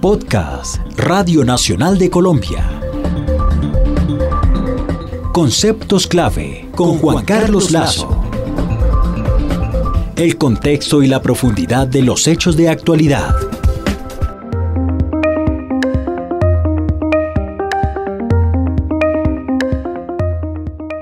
Podcast Radio Nacional de Colombia. Conceptos clave con Juan Carlos Lazo. El contexto y la profundidad de los hechos de actualidad.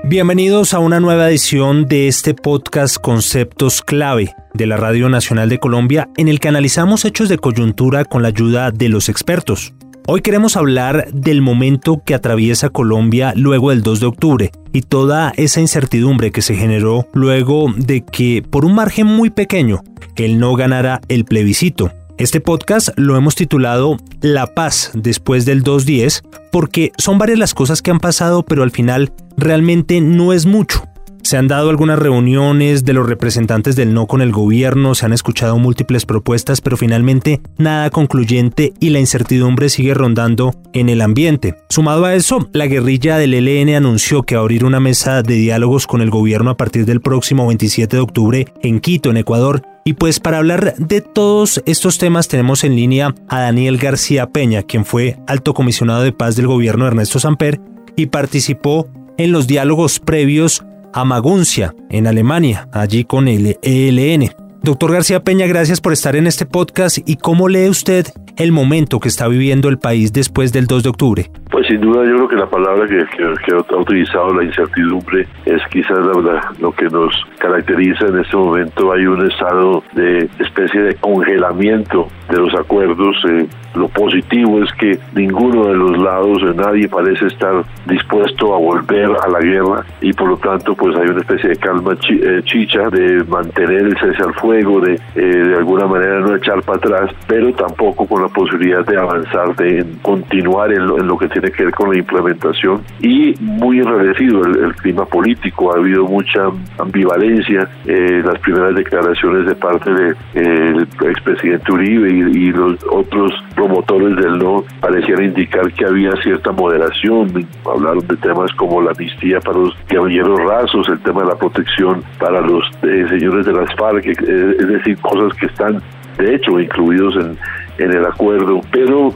Bienvenidos a una nueva edición de este podcast Conceptos Clave de la Radio Nacional de Colombia en el que analizamos hechos de coyuntura con la ayuda de los expertos. Hoy queremos hablar del momento que atraviesa Colombia luego del 2 de octubre y toda esa incertidumbre que se generó luego de que, por un margen muy pequeño, él no ganara el plebiscito. Este podcast lo hemos titulado La paz después del 210 porque son varias las cosas que han pasado pero al final realmente no es mucho. Se han dado algunas reuniones de los representantes del no con el gobierno, se han escuchado múltiples propuestas, pero finalmente nada concluyente y la incertidumbre sigue rondando en el ambiente. Sumado a eso, la guerrilla del ELN anunció que abrir una mesa de diálogos con el gobierno a partir del próximo 27 de octubre en Quito, en Ecuador, y pues para hablar de todos estos temas tenemos en línea a Daniel García Peña, quien fue alto comisionado de paz del gobierno de Ernesto Samper y participó en los diálogos previos a Maguncia, en Alemania, allí con el ELN. Doctor García Peña, gracias por estar en este podcast y cómo lee usted el momento que está viviendo el país después del 2 de octubre. Pues sin duda yo creo que la palabra que, ha utilizado la incertidumbre es quizás la, lo que nos caracteriza en este momento. Hay un estado de especie de congelamiento de los acuerdos. Eh, lo positivo es que ninguno de los lados, nadie parece estar dispuesto a volver a la guerra y por lo tanto pues hay una especie de calma eh, chicha de mantener el cese al fuego, de eh, de alguna manera no echar para atrás, pero tampoco con la posibilidad de avanzar, de continuar en lo, que tiene que ver con la implementación y muy enrarecido el, clima político, ha habido mucha ambivalencia, eh, las primeras declaraciones de parte del de, expresidente Uribe y, los otros promotores del no parecían indicar que había cierta moderación, hablaron de temas como la amnistía para los guerrilleros rasos, el tema de la protección para los eh, señores de las FARC, eh, es decir, cosas que están de hecho incluidos en, en el acuerdo, pero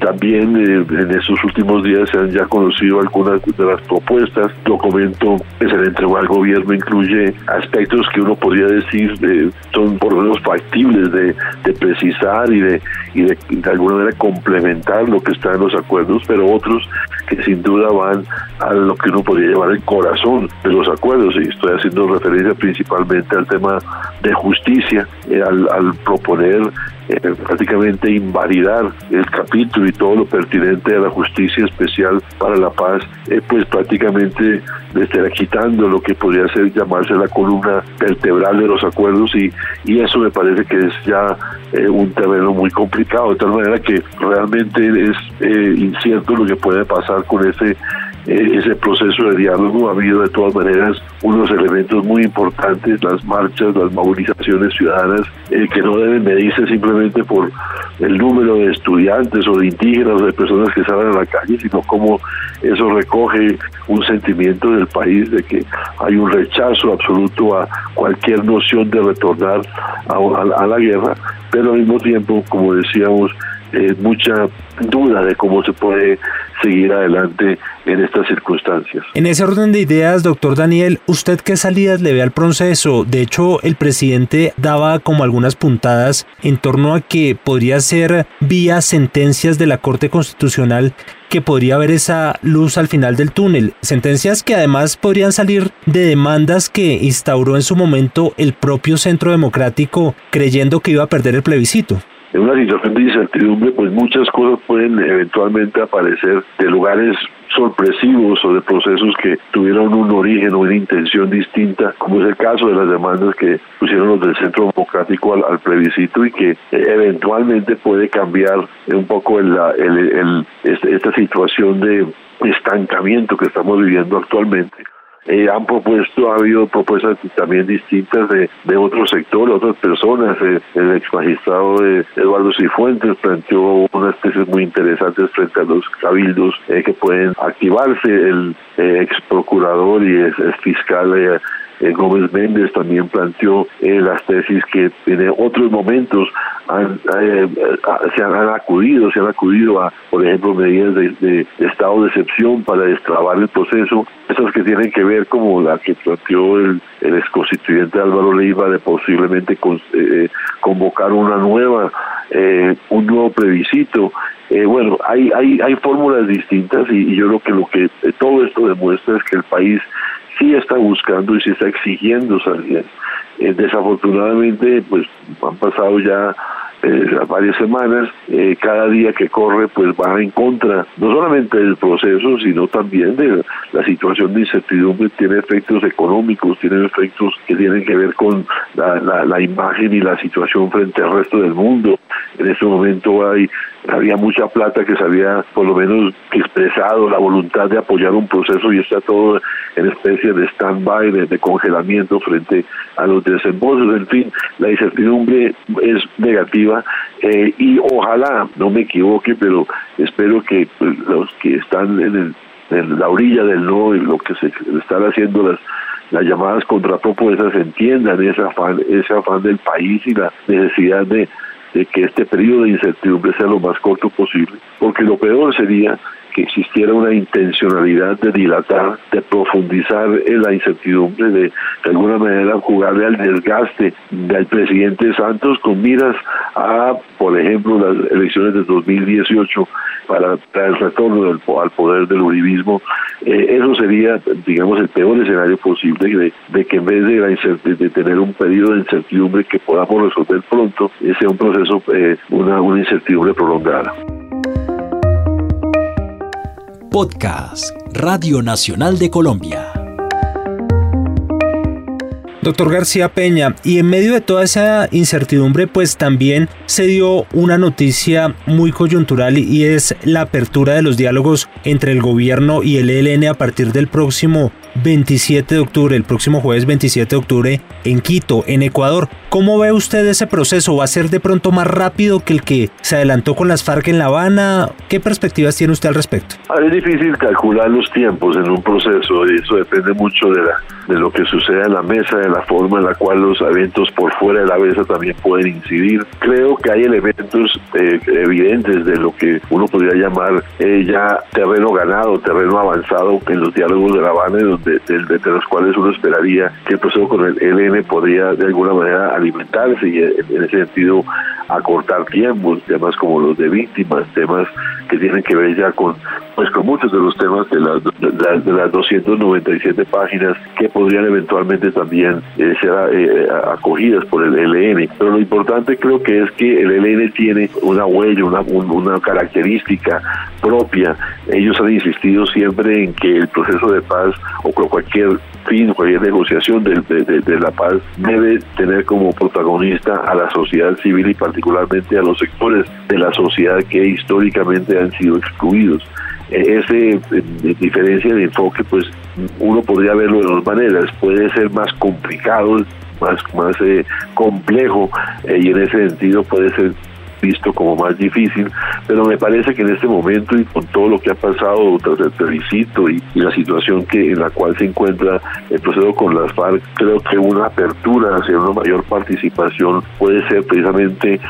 también eh, en estos últimos días se han ya conocido algunas de las propuestas. Documento que se le entregó al gobierno incluye aspectos que uno podría decir eh, son por lo menos factibles de, precisar y de, y de, de alguna manera complementar lo que está en los acuerdos, pero otros que sin duda van a lo que uno podría llamar el corazón de los acuerdos, y estoy haciendo referencia principalmente al tema de justicia, eh, al, al proponer eh, prácticamente invalidar el capítulo y todo lo pertinente a la justicia especial para la paz, eh, pues prácticamente le estará quitando lo que podría ser llamarse la columna vertebral de los acuerdos y, y eso me parece que es ya eh, un terreno muy complicado, de tal manera que realmente es incierto lo que puede pasar con ese ese proceso de diálogo ha habido de todas maneras unos elementos muy importantes, las marchas, las movilizaciones ciudadanas, eh, que no deben medirse simplemente por el número de estudiantes o de indígenas o de personas que salen a la calle, sino como eso recoge un sentimiento del país de que hay un rechazo absoluto a cualquier noción de retornar a, a la guerra, pero al mismo tiempo, como decíamos, eh, mucha duda de cómo se puede seguir adelante en estas circunstancias. En ese orden de ideas, doctor Daniel, ¿usted qué salidas le ve al proceso? De hecho, el presidente daba como algunas puntadas en torno a que podría ser vía sentencias de la Corte Constitucional que podría haber esa luz al final del túnel. Sentencias que además podrían salir de demandas que instauró en su momento el propio Centro Democrático creyendo que iba a perder el plebiscito en una situación de incertidumbre, pues muchas cosas pueden eventualmente aparecer de lugares sorpresivos o de procesos que tuvieron un origen o una intención distinta, como es el caso de las demandas que pusieron los del Centro Democrático al, plebiscito y que eventualmente puede cambiar un poco el, el, este, esta situación de estancamiento que estamos viviendo actualmente eh, han propuesto, ha habido propuestas también distintas de, de otros sectores, otras personas. Eh, el ex magistrado de Eduardo Cifuentes planteó unas tesis muy interesantes frente a los cabildos eh, que pueden activarse. El ex procurador y ex, fiscal Gómez Méndez también planteó las tesis que en otros momentos han, se han, acudido, se han acudido a, por ejemplo, medidas de, estado de excepción para destrabar el proceso, esas que tienen que ver como la que planteó el, el ex constituyente Álvaro Leiva de posiblemente convocar una nueva, un nuevo plebiscito. Eh, bueno, hay, hay, hay fórmulas distintas y, yo creo que lo que eh, todo esto demuestra es que el país sí está buscando y sí está exigiendo salir. Eh, desafortunadamente, pues han pasado ya eh, varias semanas, eh, cada día que corre pues va en contra no solamente del proceso, sino también de la situación de incertidumbre, tiene efectos económicos, tiene efectos que tienen que ver con la, la, imagen y la situación frente al resto del mundo. En este momento hay había mucha plata que se había por lo menos expresado la voluntad de apoyar un proceso y está todo en especie de stand-by, de, congelamiento frente a los desembolsos. En fin, la incertidumbre es negativa eh, y ojalá, no me equivoque, pero espero que pues, los que están en, la orilla del no, y lo que se están haciendo las las llamadas contrapropuestas entiendan ese afán, ese afán del país y la necesidad de, de que este periodo de incertidumbre sea lo más corto posible, porque lo peor sería que existiera una intencionalidad de dilatar, de profundizar en la incertidumbre, de de alguna manera jugarle al desgaste del presidente Santos con miras a, por ejemplo, las elecciones de 2018 para, el retorno del, al poder del uribismo. Eh, eso sería, digamos, el peor escenario posible de, de que en vez de, la de tener un periodo de incertidumbre que podamos resolver pronto, sea un proceso, eh, una, una incertidumbre prolongada. Podcast Radio Nacional de Colombia. Doctor García Peña, y en medio de toda esa incertidumbre, pues también se dio una noticia muy coyuntural y es la apertura de los diálogos entre el gobierno y el ELN a partir del próximo 27 de octubre, el próximo jueves 27 de octubre, en Quito, en Ecuador. ¿Cómo ve usted ese proceso? ¿Va a ser de pronto más rápido que el que se adelantó con las FARC en La Habana? ¿Qué perspectivas tiene usted al respecto? Es difícil calcular los tiempos en un proceso y eso depende mucho de, la, de lo que suceda en la mesa, de la forma en la cual los eventos por fuera de la mesa también pueden incidir. Creo que hay elementos eh, evidentes de lo que uno podría llamar eh, ya terreno ganado, terreno avanzado en los diálogos de La Habana, de, los cuales uno esperaría que el proceso con el ELN podría de alguna manera alimentarse y en ese sentido acortar tiempos, temas como los de víctimas, temas que tienen que ver ya con pues con muchos de los temas de las, de, las 297 páginas que podrían eventualmente también eh, ser eh, acogidas por el ELN. Pero lo importante creo que es que el ELN tiene una huella, una, una característica propia. Ellos han insistido siempre en que el proceso de paz o cualquier fin, cualquier negociación de, de, la paz debe tener como protagonista a la sociedad civil y particularmente a los sectores de la sociedad que históricamente han sido excluidos. E, eh, diferencia de enfoque, pues uno podría verlo de dos maneras. Puede ser más complicado, más, más eh, complejo, eh, y en ese sentido puede ser visto como más difícil, pero me parece que en este momento y con todo lo que ha pasado tras el plebiscito y, la situación que en la cual se encuentra el proceso con las FARC, creo que una apertura hacia una mayor participación puede ser precisamente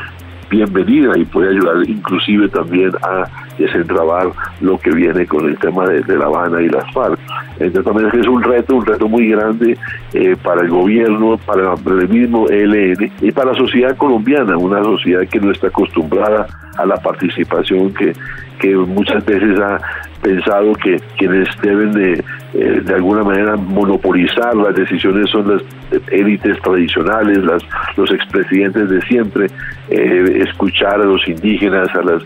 bienvenida y puede ayudar inclusive también a desentrabar lo que viene con el tema de, La Habana y las FARC. Entonces también es un reto, un reto muy grande eh, para el gobierno, para el mismo ELN y para la sociedad colombiana, una sociedad que no está acostumbrada a la participación que, que muchas veces ha pensado que quienes deben de, eh, de alguna manera monopolizar las decisiones son las élites tradicionales, las, los expresidentes de siempre, eh, escuchar a los indígenas, a las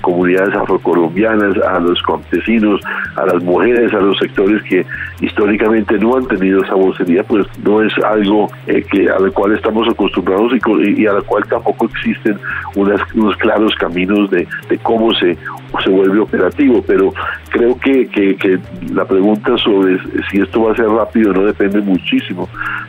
comunidades afrocolombianas, a los campesinos, a las mujeres, a los sectores que históricamente no han tenido esa vocería, pues no es algo eh, al cual estamos acostumbrados y, y, a la cual tampoco existen unas, unos claros caminos de, de cómo se, se vuelve operativo, pero creo que, que, la pregunta sobre si esto va a ser rápido no depende muchísimo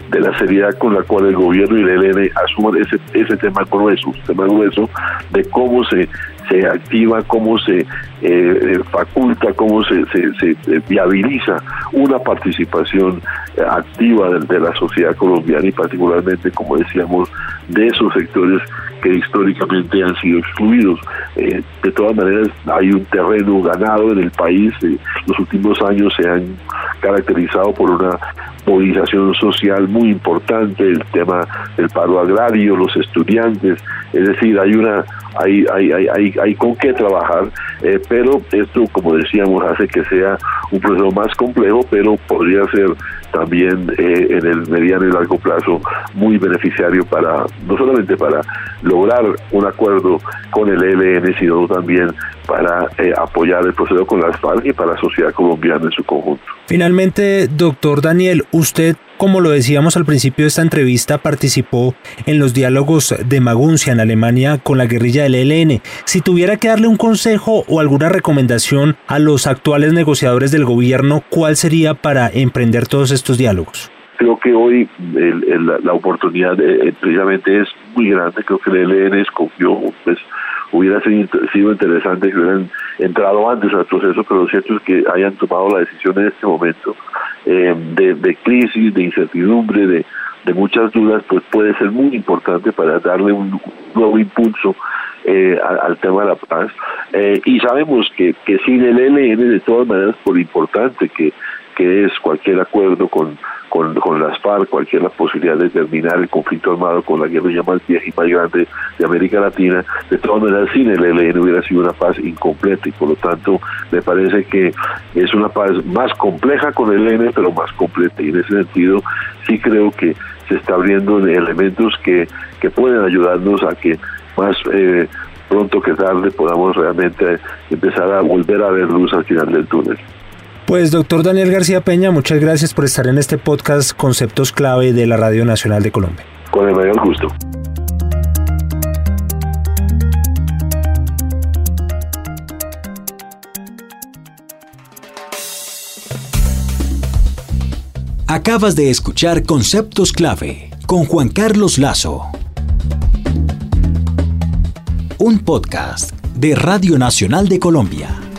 de la seriedad con la cual el gobierno y el ELN asuman ese, ese tema grueso, tema grueso de cómo se, se activa, cómo se eh, faculta, cómo se, se, viabiliza una participación activa de, la sociedad colombiana y particularmente, como decíamos, de esos sectores que históricamente han sido excluidos. Eh, de todas maneras, hay un terreno ganado en el país. Eh, los últimos años se han caracterizado por una movilización social muy importante, el tema del paro agrario, los estudiantes, es decir, hay una hay, hay, hay, hay, con qué trabajar, eh, pero esto, como decíamos, hace que sea un proceso más complejo, pero podría ser también eh, en el mediano y largo plazo muy beneficiario para, no solamente para lograr un acuerdo con el ELN, sino también para eh, apoyar el proceso con las FARC y para la sociedad colombiana en su conjunto. Finalmente, doctor Daniel, usted como lo decíamos al principio de esta entrevista, participó en los diálogos de Maguncia en Alemania con la guerrilla del ELN. Si tuviera que darle un consejo o alguna recomendación a los actuales negociadores del gobierno, ¿cuál sería para emprender todos estos diálogos? Creo que hoy la oportunidad eh, eh, precisamente es muy grande. Creo que el ELN escogió pues, hubiera sido interesante que hubieran entrado antes al proceso, pero lo cierto es que hayan tomado la decisión en este momento eh, de, crisis, de incertidumbre, de, muchas dudas, pues puede ser muy importante para darle un nuevo impulso eh, al, tema de la paz. Eh, y sabemos que, que sin el ELN, de todas maneras, por importante que, que es cualquier acuerdo con con, con las FARC, cualquier la posibilidad de terminar el conflicto armado con la guerrilla más vieja y más grande de América Latina, de todas maneras sin el ELN hubiera sido una paz incompleta y por lo tanto me parece que es una paz más compleja con el ELN pero más completa y en ese sentido sí creo que se está abriendo elementos que, que pueden ayudarnos a que más eh, pronto que tarde podamos realmente empezar a volver a ver luz al final del túnel. Pues doctor Daniel García Peña, muchas gracias por estar en este podcast Conceptos Clave de la Radio Nacional de Colombia. Con el mayor gusto. Acabas de escuchar Conceptos Clave con Juan Carlos Lazo. Un podcast de Radio Nacional de Colombia.